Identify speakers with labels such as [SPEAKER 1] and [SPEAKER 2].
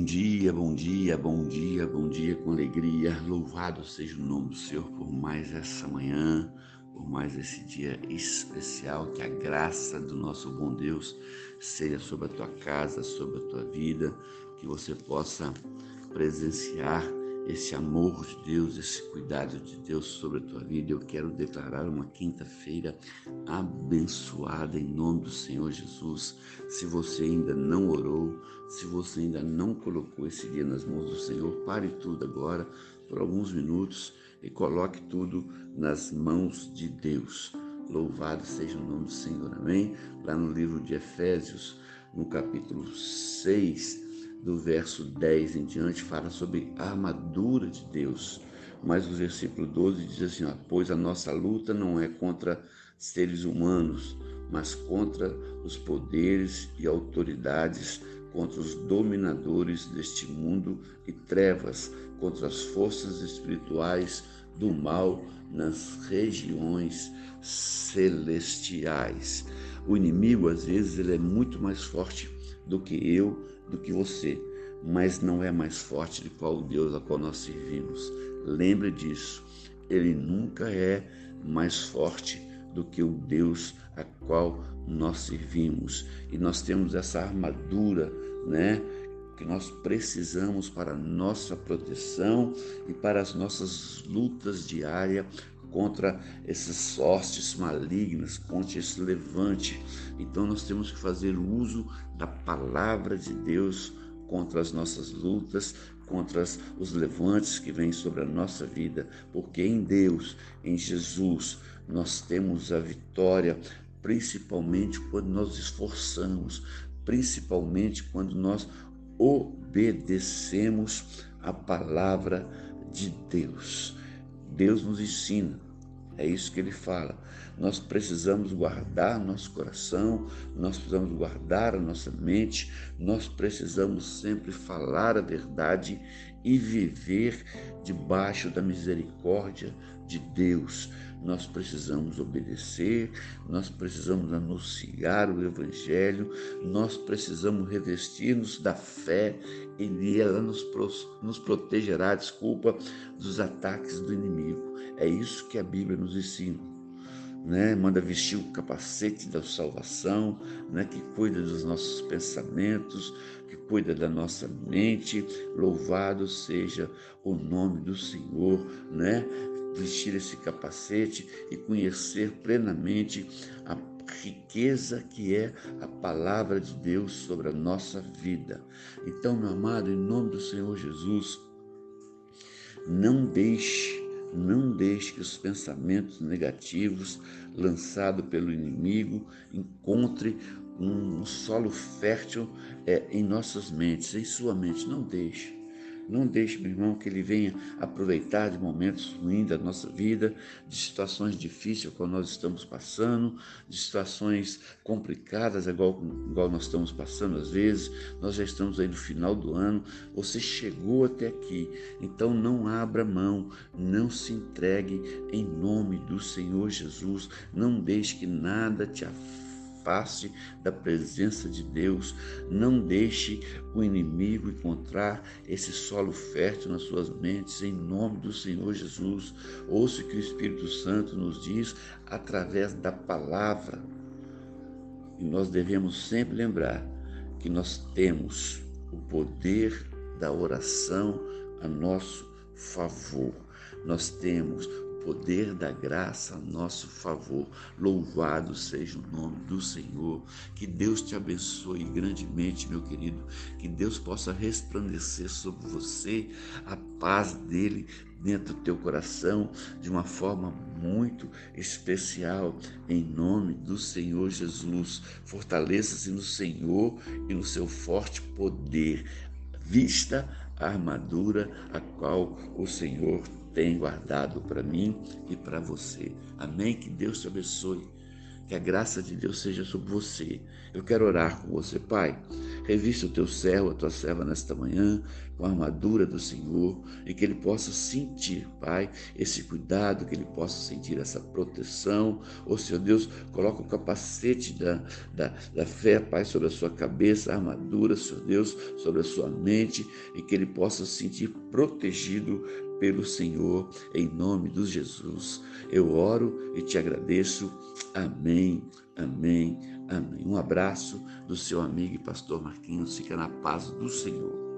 [SPEAKER 1] Bom dia, bom dia, bom dia, bom dia com alegria. Louvado seja o nome do Senhor por mais essa manhã, por mais esse dia especial. Que a graça do nosso bom Deus seja sobre a tua casa, sobre a tua vida, que você possa presenciar esse amor de Deus, esse cuidado de Deus sobre a tua vida. Eu quero declarar uma quinta-feira abençoada em nome do Senhor Jesus. Se você ainda não orou, se você ainda não colocou esse dia nas mãos do Senhor, pare tudo agora por alguns minutos e coloque tudo nas mãos de Deus. Louvado seja o nome do Senhor, amém? Lá no livro de Efésios, no capítulo 6, do verso 10 em diante, fala sobre a armadura de Deus. Mas o versículo 12 diz assim: ó, Pois a nossa luta não é contra seres humanos, mas contra os poderes e autoridades, contra os dominadores deste mundo e trevas, contra as forças espirituais do mal nas regiões celestiais. O inimigo, às vezes, ele é muito mais forte do que eu, do que você, mas não é mais forte do qual o Deus a qual nós servimos. Lembre disso. Ele nunca é mais forte do que o Deus a qual nós servimos. E nós temos essa armadura, né? Que nós precisamos para nossa proteção e para as nossas lutas diárias contra essas hostes malignas, contra esse levante. Então nós temos que fazer uso da palavra de Deus contra as nossas lutas, contra os levantes que vêm sobre a nossa vida, porque em Deus, em Jesus, nós temos a vitória, principalmente quando nós esforçamos, principalmente quando nós obedecemos a palavra de Deus. Deus nos ensina. É isso que ele fala. Nós precisamos guardar nosso coração, nós precisamos guardar a nossa mente, nós precisamos sempre falar a verdade e viver debaixo da misericórdia de Deus. Nós precisamos obedecer, nós precisamos anunciar o Evangelho, nós precisamos revestir-nos da fé e ela nos, nos protegerá, desculpa, dos ataques do inimigo. É isso que a Bíblia nos ensina. Né? Manda vestir o capacete da salvação, né? que cuida dos nossos pensamentos, que cuida da nossa mente. Louvado seja o nome do Senhor, né? vestir esse capacete e conhecer plenamente a riqueza que é a palavra de Deus sobre a nossa vida. Então, meu amado, em nome do Senhor Jesus, não deixe, não deixe que os pensamentos negativos lançados pelo inimigo encontrem um solo fértil é, em nossas mentes, em sua mente. Não deixe. Não deixe, meu irmão, que ele venha aproveitar de momentos ruins da nossa vida, de situações difíceis como nós estamos passando, de situações complicadas, igual, igual nós estamos passando às vezes. Nós já estamos aí no final do ano, você chegou até aqui, então não abra mão, não se entregue em nome do Senhor Jesus, não deixe que nada te aflige face da presença de Deus. Não deixe o inimigo encontrar esse solo fértil nas suas mentes, em nome do Senhor Jesus. Ouça o que o Espírito Santo nos diz através da palavra. E nós devemos sempre lembrar que nós temos o poder da oração a nosso favor. Nós temos poder da graça a nosso favor. Louvado seja o nome do Senhor. Que Deus te abençoe grandemente, meu querido. Que Deus possa resplandecer sobre você a paz dele dentro do teu coração de uma forma muito especial, em nome do Senhor Jesus. Fortaleça-se no Senhor e no seu forte poder. Vista a armadura a qual o Senhor tem guardado para mim e para você. Amém? Que Deus te abençoe. Que a graça de Deus seja sobre você. Eu quero orar com você, Pai. Revista o teu servo, a tua serva nesta manhã, com a armadura do Senhor, e que ele possa sentir, Pai, esse cuidado, que ele possa sentir essa proteção. Ô Senhor Deus, coloca o capacete da, da, da fé, Pai, sobre a sua cabeça, a armadura, Senhor Deus, sobre a sua mente, e que ele possa se sentir protegido pelo Senhor, em nome de Jesus. Eu oro e te agradeço. Amém, amém, amém. Um abraço do seu amigo e pastor Marquinhos. Fica na paz do Senhor.